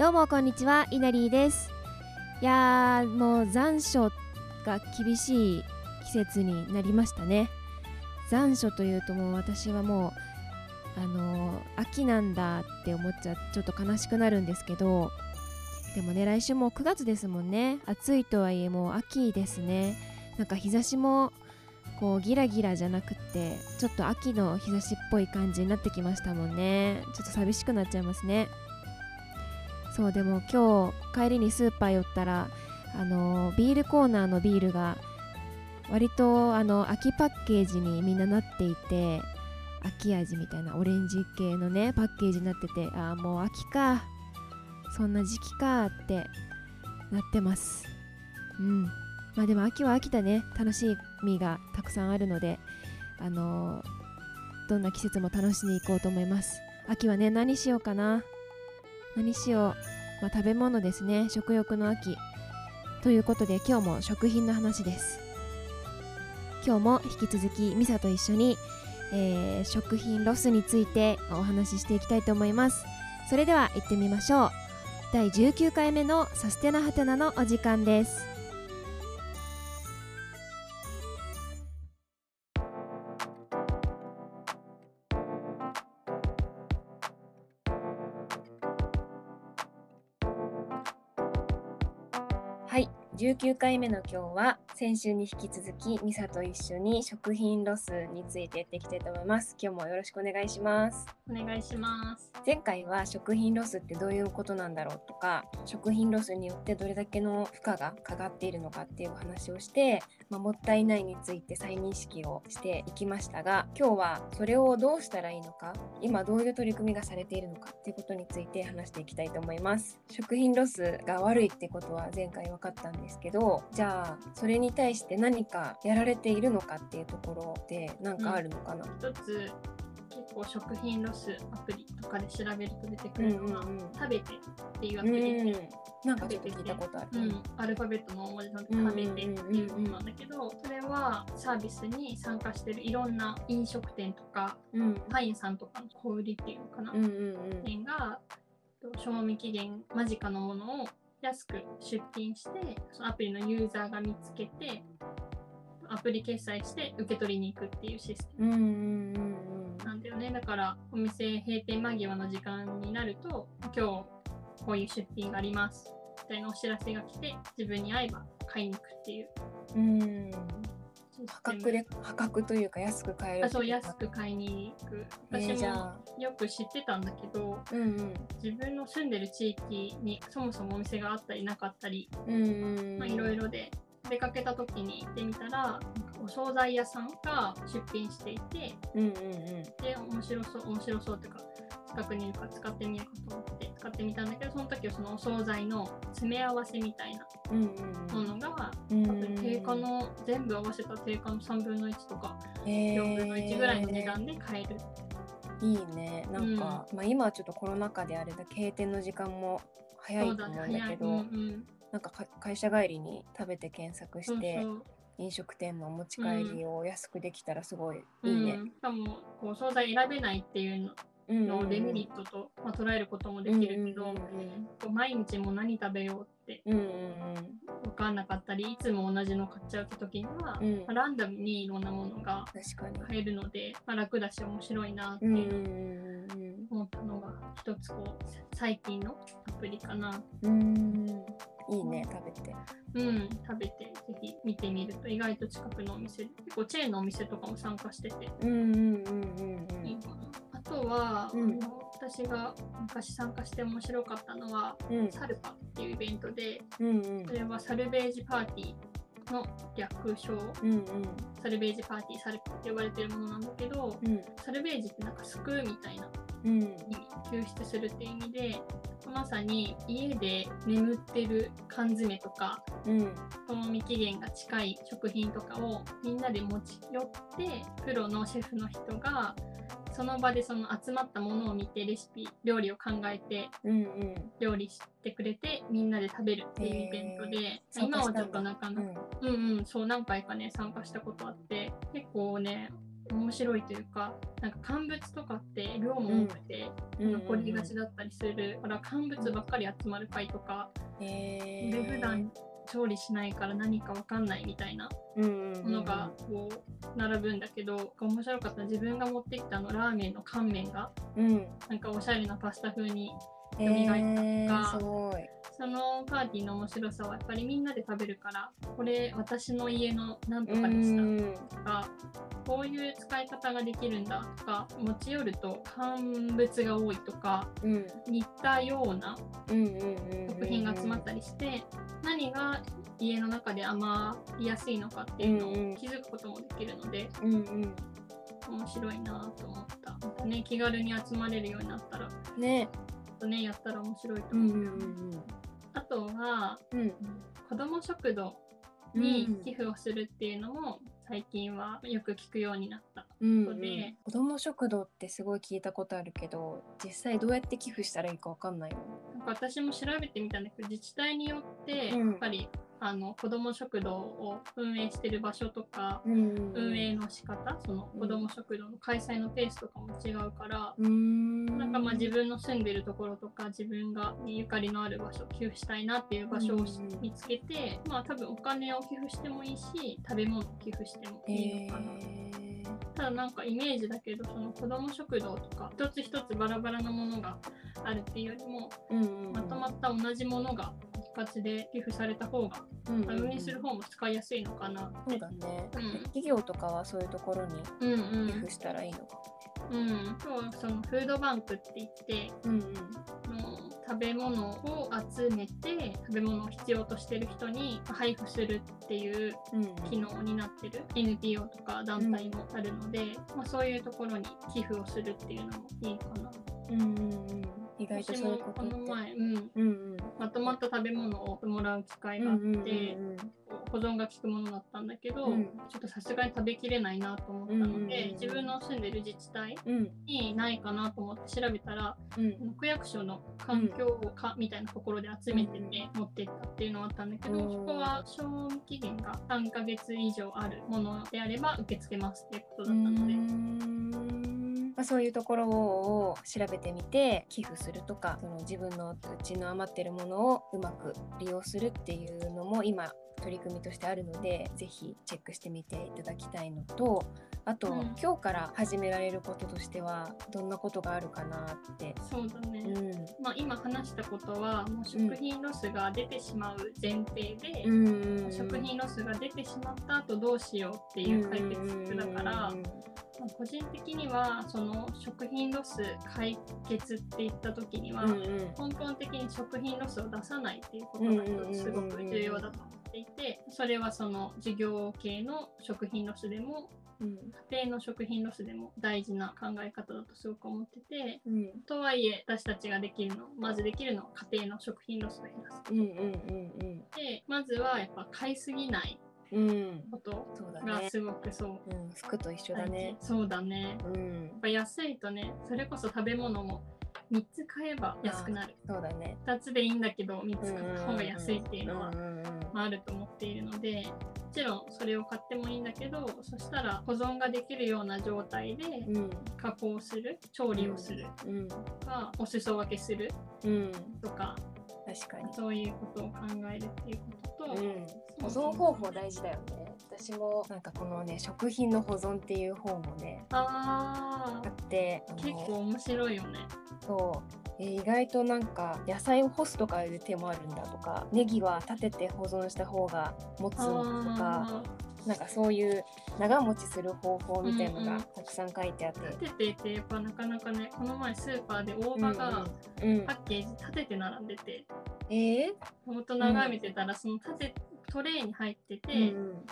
どうもこんにちはイナリーです。いやーもう残暑が厳しい季節になりましたね。残暑というともう私はもうあのー秋なんだって思っちゃちょっと悲しくなるんですけどでもね来週も9月ですもんね。暑いとはいえもう秋ですね。なんか日差しもこうギラギラじゃなくってちょっと秋の日差しっぽい感じになってきましたもんね。ちょっと寂しくなっちゃいますね。そうでも今日帰りにスーパー寄ったらあのビールコーナーのビールが割とあの秋パッケージにみんななっていて秋味みたいなオレンジ系のねパッケージになっててああもう秋かそんな時期かってなってます。うん。まあでも秋は秋だね。楽しみがたくさんあるのであのどんな季節も楽しんでいこうと思います。秋はね何しようかな。何しよう、まあ、食べ物ですね。食欲の秋。ということで今日も食品の話です。今日も引き続きミサと一緒に、えー食品ロスについてお話ししていきたいと思います。それでは行ってみましょう。第19回目のサステナハテナのお時間です。19回目の今日は先週に引き続きミサと一緒に食品ロスについてやっていきたいと思います今日もよろしくお願いしますお願いします。前回は食品ロスってどういうことなんだろうとか食品ロスによってどれだけの負荷がかかっているのかっていうお話をして、まあ、もったいないについて再認識をしていきましたが今日はそれをどうしたらいいのか今どういう取り組みがされているのかっていうことについて話していきたいと思います。食品ロスが悪いってことは前回分かったんですけどじゃあそれに対して何かやられているのかっていうところで何かあるのかな、一つ結構食品ロスアプリとかで調べると出てくるのが、うんうんうん。食べてっていうアうんプリで、なんかちょっと聞いたことある。うん。アルファベットの大文字のうん食べてっていうものなんだけど、それはサービスに参加してるいろんな飲食店とかうん。パン屋さんとかの小売りっていうのかな、うんうんうん。店が賞味期限間近のものを安く出品してそのアプリのユーザーが見つけてアプリ決済して受け取りに行くっていうシステム。なんだよね。だからお店閉店間際の時間になると今日こういう出品がありますみたいなお知らせが来て自分に合えば買いに行くっていう。うん。破格で破格というか安く買えるあそう安く買いに行く。えー私もよく知ってたんだけどうんうん。自分の住んでる地域にそもそもお店があったりなかったりいろいろで出かけた時に行ってみたらなんかお惣菜屋さんが出品していてうんうんで面白そう面白そうっていうか近くにいるから使ってみようかと思って使ってみたんだけどその時はそのお惣菜の詰め合わせみたいなうんものがうん多分定価の全部合わせた定価の3分の1とかえ4分の1ぐらいの値段で買える、いいね。なんか、まあ今はちょっとコロナ禍であれだけ閉店の時間も早いと思うんだけど。うんうんなんかか会社帰りに食べて検索してそう飲食店のお持ち帰りを安くできたらすごいいいね。うん、しかもこうお惣菜選べないっていうのうんのデメリットと、まあ、捉えることもできるけど、こう毎日もう何食べようって分かんなかったりいつも同じの買っちゃう時には、うん。まあランダムにいろんなものが確かに。買えるので、まあ、楽だし面白いなっていう。うん思ったのが一つこう最近のアプリかな。うん。うんいいね食べて。うん、食べてぜひ見てみると意外と近くのお店結構チェーンのお店とかも参加してて。うんうんうんうん。いいかな。あとは、うん。あの私が昔参加して面白かったのは、うん。サルパっていうイベントでうんうん。それはサルベージパーティーの略称。うんうん。サルベージパーティーサルパって呼ばれてるものなんだけどうん。サルベージってなんか救うみたいなうん。救出するっていう意味でまさに家で眠ってる缶詰とかうん。賞味期限が近い食品とかをみんなで持ち寄ってプロのシェフの人がその場でその集まったものを見てレシピ料理を考えてうんうん。料理してくれてみんなで食べるっていうイベントで、今はちょっとなかうなか、ん。うんうんそう何回かね参加したことあって結構ね面白いというかなんか乾物とかって量も多くて、残りがちだったりする。から乾物ばっかり集まる回とか、えで普段調理しないから何かわかんないみたいなものがこう並ぶんだけど面白かった自分が持ってきたあのラーメンの乾麺がうん。なんかおしゃれなパスタ風にえ蘇ったとか。そのパーティーの面白さはやっぱりみんなで食べるからこれ私の家のなんとかでした。うん。とかこういう使い方ができるんだとか持ち寄ると乾物が多いとかうん。似たような食品が集まったりして何が家の中で余りやすいのかっていうのを気づくこともできるのでうんうん。面白いなと思った。またね気軽に集まれるようになったら。ねとねやったら面白いとう。ん思う。うん。あとはうん。うん子ども食堂に寄付をするっていうのも最近はよく聞くようになった。うんことで子ども食堂ってすごい聞いたことあるけど実際どうやって寄付したらいいかわかんないよ。なんか私も調べてみたんだけど自治体によってうん。やっぱり、あの子ども食堂を運営してる場所とか、うん。運営の仕方その子ども食堂の開催のペースとかも違うから、うん。なんかまあ自分の住んでるところとか自分がゆかりのある場所寄付したいなっていう場所を見つけて、まあ多分お金を寄付してもいいし食べ物を寄付してもいいのかな。へただなんかイメージだけどその子ども食堂とか一つ一つバラバラなものがあるっていうよりもーうんうん。まとまった同じものが一括で寄付された方がうんうん運営する方も使いやすいのかな。そうだね、うん。企業とかはそういうところにうんうん。寄付したらいいのか。もうん、そうそのフードバンクって言ってうんうんあの食べ物を集めて食べ物を必要としてる人に配布するっていううん。機能になってる。NPO とか団体もあるので、まあ、そういうところに寄付をするっていうのもいいかな。うん外と私もそういうこの前、うん、うんうん。まとまった食べ物をもらう機会があって、うんうんうん保存が効くものだったんだけど、うん。ちょっとさすがに食べきれないなと思ったので、うんうんうん自分の住んでる自治体うんにないかなと思って調べたらうん。区役所の環境課みたいなところで集めてて持ってったっていうのがあったんだけど、うんそこは賞味期限が3ヶ月以上あるものであれば受け付けますっていうことだったので、ま、そういうところを調べてみて寄付するとかその自分のうちの余ってるものをうまく利用するっていうのも今取り組みとしてあるので是非チェックしてみていただきたいのとあと、うん。今日から始められることとしてはどんなことがあるかなって。そうだね、うん。まあ、今話したことはもう食品ロスが出てしまう前提で、うん。食品ロスが出てしまった後どうしようっていう解決策だから、まあ個人的にはその食品ロス解決って言った時には、うんうん。根本的に食品ロスを出さないっていうことが一つすごく重要だと思っていてそれはその事業系の食品ロスでもうん家庭の食品ロスでも大事な考え方だとすごく思っててうん。とはいえ私たちができるのまずできるのは家庭の食品ロスを減らすうんうんうん。でまずはやっぱ買いすぎないうん。うんことそうだね、がすごくそう。うん、服と一緒だね。そうだね。うん。やっぱ安いとねそれこそ食べ物も3つ買えば安くなる。そうだね。2つでいいんだけど3つ買った方が安いっていうのはまあ、あると思っているのでもちろんそれを買ってもいいんだけどそしたら保存ができるような状態でうん。加工する調理をするうんとかお裾分けするうん。とか確かに。そういうことを考えるっていうことと、うん。保存方法大事だよね私もなんかこのね食品の保存っていう本をねああってあのー結構面白いよね。そう。えー意外となんか野菜を干すとかいう手もあるんだとかネギは立てて保存した方が持つのとかあなんかそういう長持ちする方法みたいのうんうんがたくさん書いてあって、ー立ててってやっぱなかなかねこの前スーパーで大葉がうんうん。パッケージ立てて並んでて。えー？大人眺めてたらその立てトレイに入ってて、うん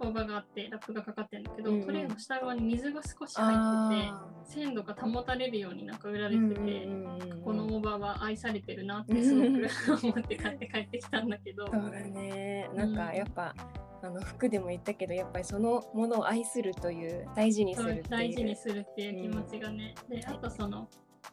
大葉があってラップがかかってるんだけど、うんうん。トレイの下側に水が少し入っててあ鮮度が保たれるようになんか売らーれてて、うんうんうんうん。この大葉は愛されてるなってすごく思って買って帰ってきたんだけど、そうだね。なんかやっぱ、あの服でも言ったけどやっぱりそのものを愛するという大事にするっていう。大事にするっていう気持ちがね、であとその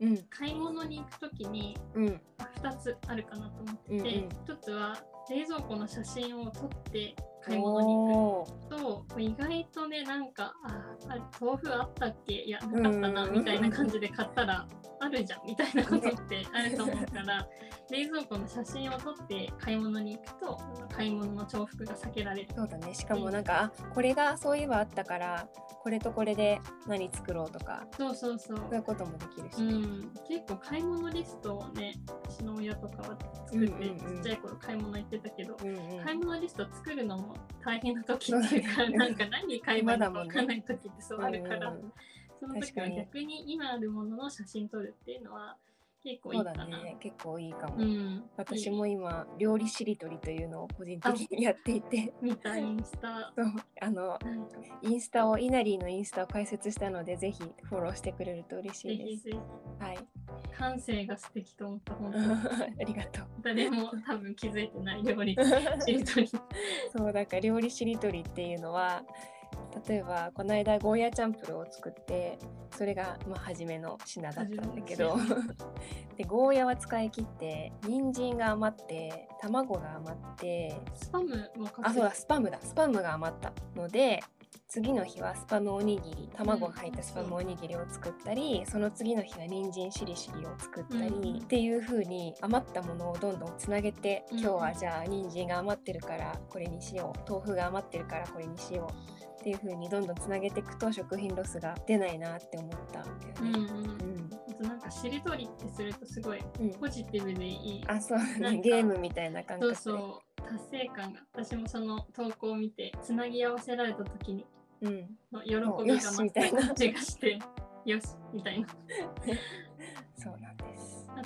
うん。買い物に行くときにうん。2つあるかなと思ってて、うんうん。1つは冷蔵庫の写真を撮って買い物に行くと意外とねなんかああれ豆腐あったっけ？いやなかったなうん。みたいな感じで買ったらあるじゃん。みたいなことって あると思うから冷蔵庫の写真を撮って買い物に行くと買い物の重複が避けられる。そうだね。しかもなんか、あこれがそういえばあったからこれとこれで何作ろうとかそうそうそう。そういうこともできるし。ね、うん、結構買い物リストをね私の親とかは作って、うんうんうん。ちっちゃい頃買い物行ってたけど、うんうん。買い物リスト作るのも大変な時っていうか、なんか何買いいのか分かんない時ってそうあるから、うんその時は逆に今あるものの写真撮るっていうのは結構いいうかな。ね。結構いいかも、うん、私も今料理しりとりというのを個人的にやっていて。見たインスタ。そうあのうん。インスタをイナリーのインスタを解説したのでぜひフォローしてくれると嬉しぜいです。ひぜひ。はい。感性が素敵と思った本当 ありがとう。誰も多分気づいてない料理 しりとり。そうなんか料理しりとりっていうのは例えばこの間ゴーヤチャンプルーを作ってそれがまあ初めの品だったんだけど。でゴーヤは使い切って人参が余って卵が余ってスパムもかあそうだスパムだ。スパムが余ったので次の日はスパムおにぎり卵が入ったスパムおにぎりを作ったり、その次の日は人参しりしりを作ったり、うんっていう風に余ったものをどんどんつなげて、うん今日はじゃあ人参が余ってるからこれにしよう。豆腐が余ってるからこれにしようっていう風にどんどんつなげていくと食品ロスが出ないなって思ったんだよね。うんなんかしりとりってするとすごいうん。ポジティブでいい。あそうだなんか。ねゲームみたいな感そう覚でそう達成感が私もその投稿を見てつなぎ合わせられた時にうん、の喜びがな。感じがしてよしみたいな。そうなん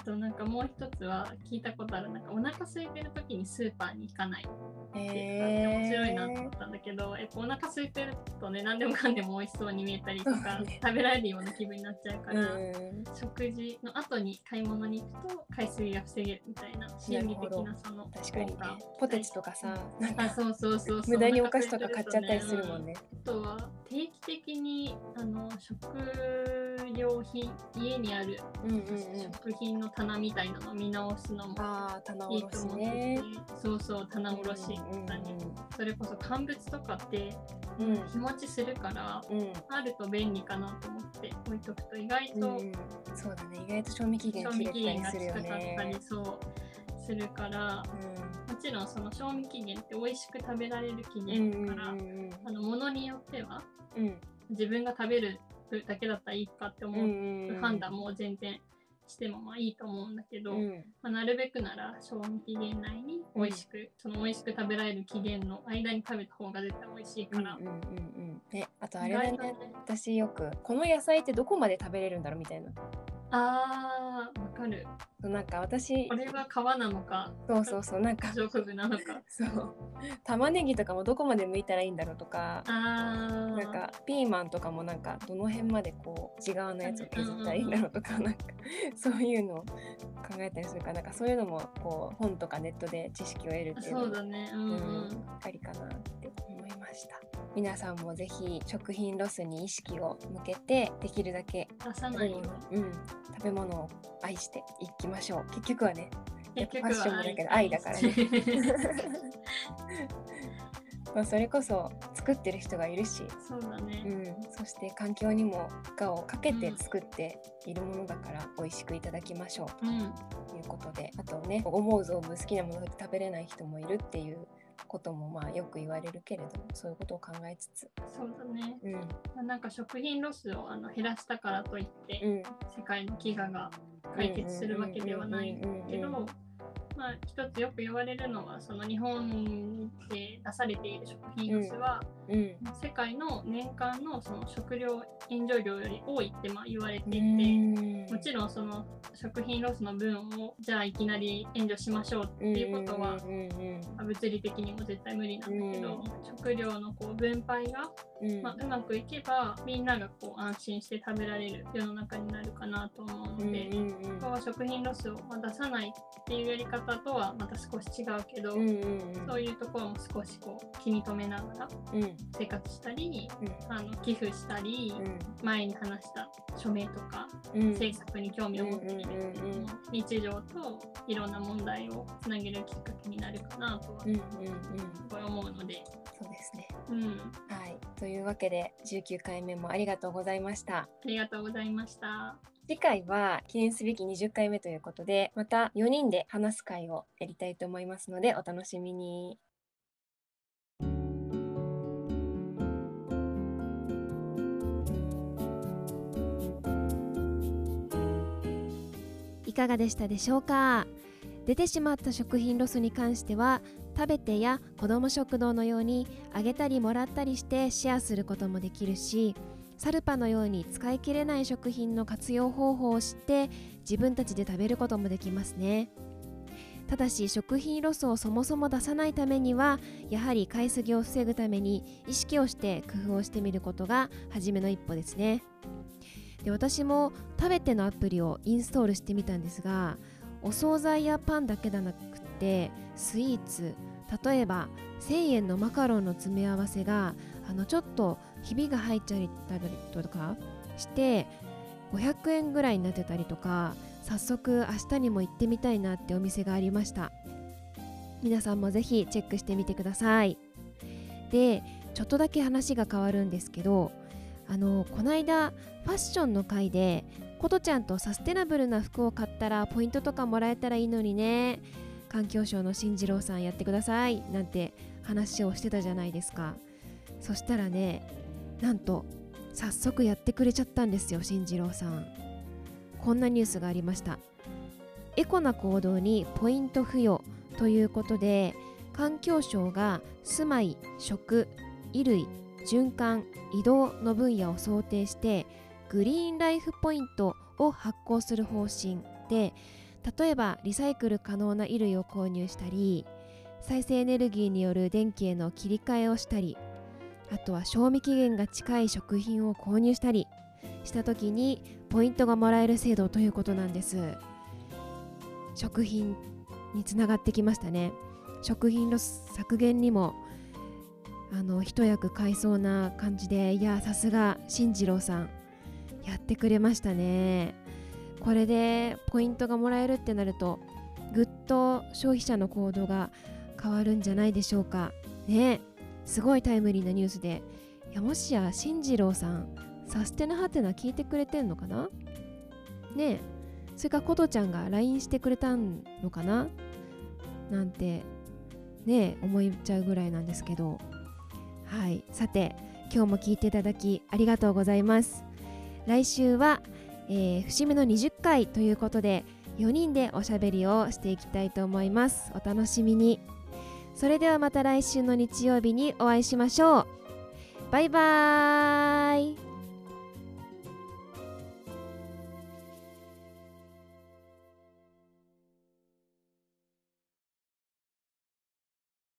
となんかもう一つは聞いたことあるなんかお腹空いてる時にスーパーに行かないってへー。面白いなと思ったんだけどやっぱお腹空いてるとね何でもかんでも美味しそうに見えたりとか、食べられるような気分になっちゃうから、うん食事の後に買い物に行くと買いすぎが防げるみたいな心理的なその確かにね。ポテチとかさなんかあそうそうそうそう。無駄にお菓子とか買っちゃったりするもんね。あとは定期的にあの食料品家にあるうんうんうん。食品の棚みたいなのを見直すのもいいと思ってて、ね。そうそう棚卸し。うんだね、それこそ乾物とかってうん。日持ちするからうん。うんあると便利かなと思って置いとくと意外とうんうん。そうだね。意外と賞味期限が近りするよかったりね。そうするからもちろんその賞味期限って美味しく食べられる期うんう限んだから、うん。あの物によってはうんうん。自分が食べるだけだったらいいかってう思んう判断も全然してもまあいいと思うんだけど、うん。まあ、なるべくなら賞味期限内に美味しく、その美味しく食べられる期限の間に食べた方が絶対美味しいから、うんうんうんうん。ね。あとあれだね。ね私よくこの野菜ってどこまで食べれるんだろうみたいな。あかる。なんか私これは皮なのか？そうそうそうなんかなのか？そう。玉ねぎとかもどこまで剥いたらいいんだろうとかなんかピーマンとかもなんかどの辺までこう内側のやつを削ったらいいんだろうとかなんかそういうのを考えたりするからなんかそういうのもこう本とかネットで知識を得るっていうのもそうだね。うんううんんありかなって思いました皆さんもぜひ食品ロスに意識を向けてできるだけ出さ食べないように。物,、うん、食べ物を愛していきましょう。結局はねファッションもだけど愛だからね。まあそれこそ作ってる人がいるし、そうだね、うん、そして環境にも負荷をかけて作っているものだから美味しくいただきましょう。うん、ということであとね思う存分好きなもので食べれない人もいるっていうこともまあよく言われるけれどもそういうことを考えつつ、そうだね。うん。まあなんか食品ロスをあの減らしたからといって、うん、世界の飢餓が解決するわけではないけど、まあ一つよく言われるのはその日本で出されている食品ロスは、うん。世界の年間のその食料援助量より多いってまあ言われていて、うん。もちろんその食品ロスの分をじゃあいきなり援助しましょうっていうことは物理的にも絶対無理なんだけど、うん食料のこう分配が、うまあ、うまくいけばみんながこう安心して食べられる世の中になるかなと思うので、うここは食品ロスをまあ出さないっていうやり方方とはまた少し違うけど、うんうんそういうところも少しこう気に留めながらうん。うん生活したり、うん。あの寄付したり、前に話した署名とか、うん。政策に興味を持っているっていうのも、うんうんうん日常といろんな問題をつなげるきっかけになるかなとはうんうんうん。すごい思うので、そうですね。うん、はい。というわけで19回目もありがとうございました。ありがとうございました。次回は記念すべき20回目ということでまた4人で話す会をやりたいと思いますのでお楽しみに。いかがでしたでしょうか？出てしまった食品ロスに関しては TABETEや子ども食堂のようにあげたりもらったりしてシェアすることもできるしサルパのように使い切れない食品の活用方法を知って自分たちで食べることもできますね。ただし食品ロスをそもそも出さないためにはやはり買いすぎを防ぐために意識をして工夫をしてみることが初めの一歩ですね。で私も TABETEのアプリをインストールしてみたんですがお惣菜やパンだけでなくってスイーツ。例えば1000円のマカロンの詰め合わせがあのちょっとひびが入っちゃったりとかして500円ぐらいになってたりとか早速明日にも行ってみたいなってお店がありました。皆さんもぜひチェックしてみてください。でちょっとだけ話が変わるんですけどあのこの間ファッションの回でことちゃんとサステナブルな服を買ったらポイントとかもらえたらいいのにね。環境省の進次郎さんやってください。なんて話をしてたじゃないですか。そしたらねなんと早速やってくれちゃったんですよ進次郎さん。こんなニュースがありました。エコな行動にポイント付与ということで環境省が住まい食衣類循環移動の分野を想定してグリーンライフポイントを発行する方針で例えばリサイクル可能な衣類を購入したり再生エネルギーによる電気への切り替えをしたりあとは賞味期限が近い食品を購入したりした時にポイントがもらえる制度ということなんです。食品につながってきましたね。食品ロス削減にもあの一役買いそうな感じでいやさすが進次郎さんやってくれましたね。これでポイントがもらえるってなるとぐっと消費者の行動が変わるんじゃないでしょうか。ねすごいタイムリーなニュースで。いやもしや進次郎さんサステナハテナ聞いてくれてんのかな？ねえそれから琴ちゃんが LINE してくれたのかな？なんてねえ思っちゃうぐらいなんですけど。はい。さて今日も聞いていただきありがとうございます。来週は、えー節目の20回ということで4人でおしゃべりをしていきたいと思います。お楽しみに。それではまた来週の日曜日にお会いしましょう。バイバーイ。